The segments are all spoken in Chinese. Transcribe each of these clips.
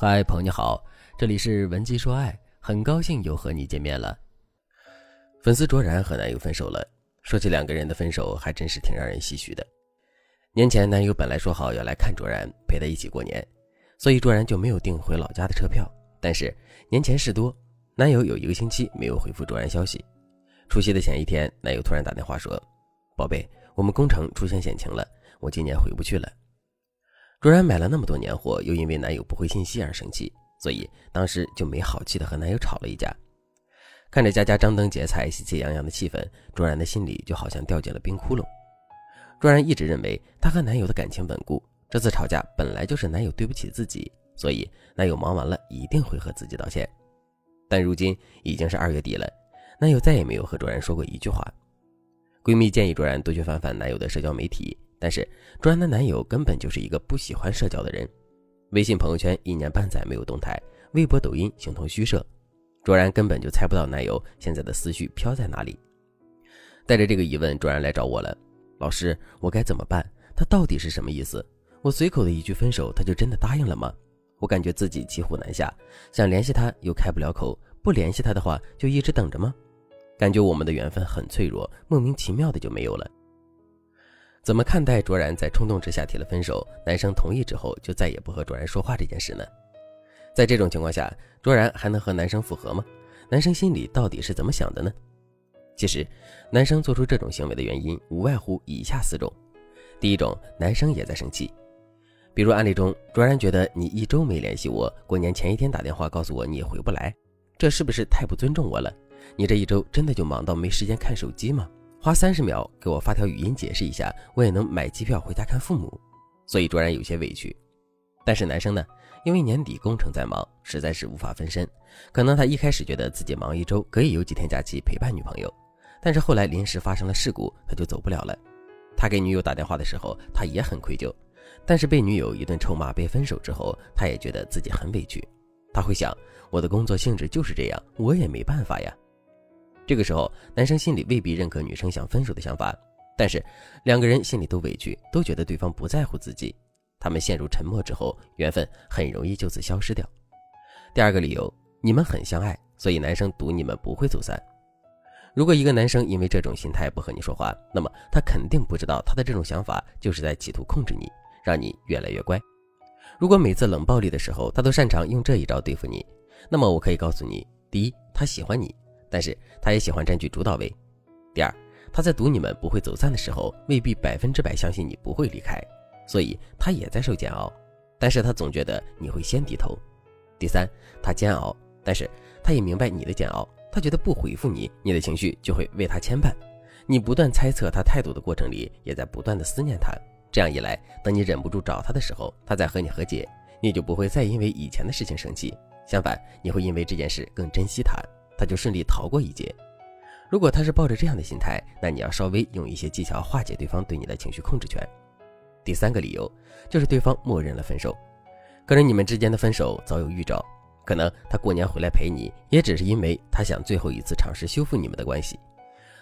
嗨，朋友你好，这里是文姬说爱，很高兴又和你见面了。粉丝卓然和男友分手了，说起两个人的分手，还真是挺让人唏嘘的。年前，男友本来说好要来看卓然，陪她一起过年，所以卓然就没有订回老家的车票。但是年前事多，男友有一个星期没有回复卓然消息。除夕的前一天，男友突然打电话说：“宝贝，我们工程出现险情了，我今年回不去了。”卓然买了那么多年货，又因为男友不回信息而生气，所以当时就没好气的和男友吵了一架。看着家家张灯结彩、喜气洋洋的气氛，卓然的心里就好像掉进了冰窟窿。卓然一直认为她和男友的感情稳固，这次吵架本来就是男友对不起自己，所以男友忙完了一定会和自己道歉。但如今已经是二月底了，男友再也没有和卓然说过一句话。闺蜜建议卓然多去翻翻男友的社交媒体。但是卓然的男友根本就是一个不喜欢社交的人，微信朋友圈一年半载没有动态，微博、抖音形同虚设，卓然根本就猜不到男友现在的思绪飘在哪里。带着这个疑问，卓然来找我了，老师，我该怎么办？他到底是什么意思？我随口的一句分手，他就真的答应了吗？我感觉自己骑虎难下，想联系他又开不了口，不联系他的话就一直等着吗？感觉我们的缘分很脆弱，莫名其妙的就没有了。怎么看待卓然在冲动之下提了分手，男生同意之后就再也不和卓然说话这件事呢？在这种情况下，卓然还能和男生复合吗？男生心里到底是怎么想的呢？其实，男生做出这种行为的原因无外乎以下四种：第一种，男生也在生气，比如案例中，卓然觉得你一周没联系我，过年前一天打电话告诉我你也回不来，这是不是太不尊重我了？你这一周真的就忙到没时间看手机吗？花三十秒给我发条语音解释一下，我也能买机票回家看父母，所以卓然有些委屈。但是男生呢，因为年底工程在忙，实在是无法分身。可能他一开始觉得自己忙一周可以有几天假期陪伴女朋友，但是后来临时发生了事故，他就走不了了。他给女友打电话的时候，他也很愧疚，但是被女友一顿臭骂，被分手之后，他也觉得自己很委屈。他会想，我的工作性质就是这样，我也没办法呀。这个时候，男生心里未必认可女生想分手的想法，但是两个人心里都委屈，都觉得对方不在乎自己。他们陷入沉默之后，缘分很容易就此消失掉。第二个理由，你们很相爱，所以男生赌你们不会走散。如果一个男生因为这种心态不和你说话，那么他肯定不知道他的这种想法就是在企图控制你，让你越来越乖。如果每次冷暴力的时候他都擅长用这一招对付你，那么我可以告诉你：第一，他喜欢你。但是他也喜欢占据主导位。第二，他在赌你们不会走散的时候，未必百分之百相信你不会离开，所以他也在受煎熬。但是他总觉得你会先低头。第三，他煎熬，但是他也明白你的煎熬。他觉得不回复你，你的情绪就会为他牵绊。你不断猜测他态度的过程里，也在不断的思念他。这样一来，等你忍不住找他的时候，他再和你和解，你就不会再因为以前的事情生气。相反，你会因为这件事更珍惜他。他就顺利逃过一劫。如果他是抱着这样的心态，那你要稍微用一些技巧化解对方对你的情绪控制权。第三个理由就是对方默认了分手，可能你们之间的分手早有预兆，可能他过年回来陪你，也只是因为他想最后一次尝试修复你们的关系。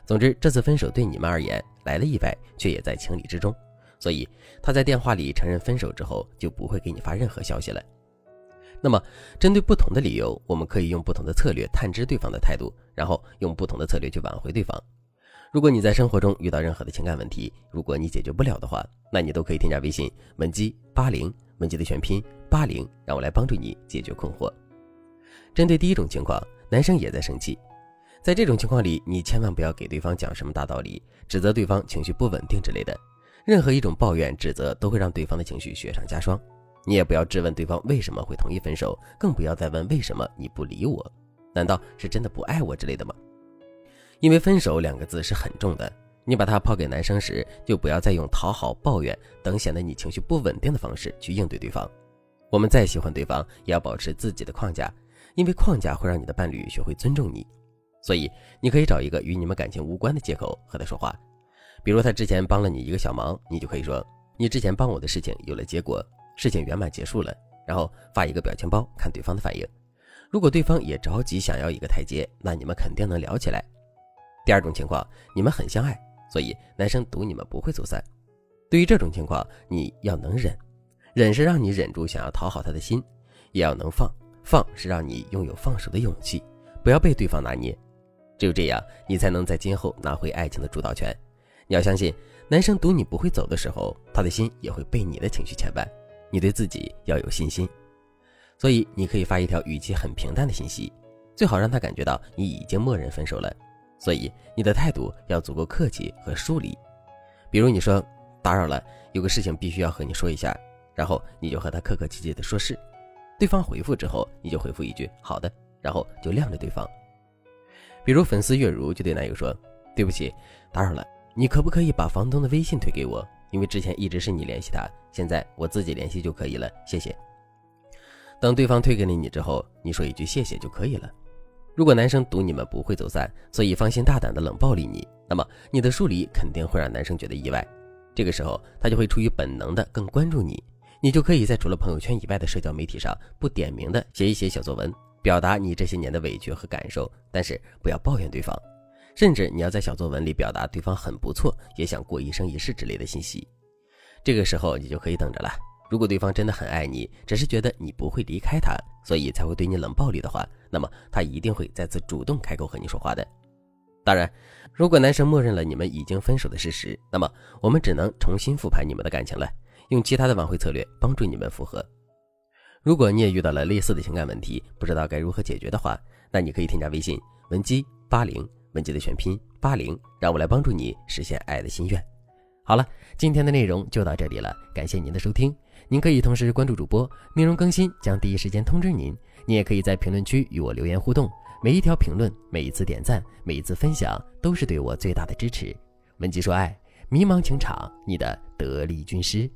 总之，这次分手对你们而言来了意外，却也在情理之中，所以他在电话里承认分手之后，就不会给你发任何消息了。那么，针对不同的理由，我们可以用不同的策略探知对方的态度，然后用不同的策略去挽回对方。如果你在生活中遇到任何的情感问题，如果你解决不了的话，那你都可以添加微信文姬八零，文姬的全拼八零，让我来帮助你解决困惑。针对第一种情况，男生也在生气，在这种情况里，你千万不要给对方讲什么大道理，指责对方情绪不稳定之类的，任何一种抱怨、指责都会让对方的情绪雪上加霜。你也不要质问对方为什么会同意分手，更不要再问为什么你不理我，难道是真的不爱我之类的吗？因为分手两个字是很重的，你把它抛给男生时，就不要再用讨好、抱怨等显得你情绪不稳定的方式去应对对方。我们再喜欢对方，也要保持自己的框架，因为框架会让你的伴侣学会尊重你。所以，你可以找一个与你们感情无关的借口和他说话，比如他之前帮了你一个小忙，你就可以说：“你之前帮我的事情有了结果。”事情圆满结束了，然后发一个表情包看对方的反应。如果对方也着急想要一个台阶，那你们肯定能聊起来。第二种情况，你们很相爱，所以男生赌你们不会走散。对于这种情况，你要能忍，忍是让你忍住想要讨好他的心，也要能放。放是让你拥有放手的勇气，不要被对方拿捏。只有这样，你才能在今后拿回爱情的主导权。你要相信，男生赌你不会走的时候，他的心也会被你的情绪牵绊。你对自己要有信心。所以，你可以发一条语气很平淡的信息，最好让他感觉到你已经默认分手了。所以，你的态度要足够客气和疏离。比如，你说打扰了，有个事情必须要和你说一下，然后你就和他客客气气的说是。对方回复之后，你就回复一句“好的”，然后就晾着对方。比如粉丝月如就对男友说：“对不起，打扰了，你可不可以把房东的微信推给我？因为之前一直是你联系他，现在我自己联系就可以了，谢谢。”等对方推给了你之后，你说一句“谢谢”就可以了。如果男生赌你们不会走散，所以放心大胆的冷暴力你，那么你的疏离肯定会让男生觉得意外，这个时候他就会出于本能的更关注你。你就可以在除了朋友圈以外的社交媒体上不点名的写一写小作文，表达你这些年的委屈和感受，但是不要抱怨对方，甚至你要在小作文里表达对方很不错，也想过一生一世之类的信息。这个时候你就可以等着了。如果对方真的很爱你，只是觉得你不会离开他，所以才会对你冷暴力的话，那么他一定会再次主动开口和你说话的。当然，如果男生默认了你们已经分手的事实，那么我们只能重新复盘你们的感情了。用其他的挽回策略帮助你们复合。如果你也遇到了类似的情感问题，不知道该如何解决的话，那你可以添加微信文姬八零，文姬的全拼八零，让我来帮助你实现爱的心愿。好了，今天的内容就到这里了，感谢您的收听。您可以同时关注主播，内容更新将第一时间通知您。你也可以在评论区与我留言互动，每一条评论、每一次点赞、每一次分享，都是对我最大的支持。文姬说爱。迷茫情场，你的得力军师。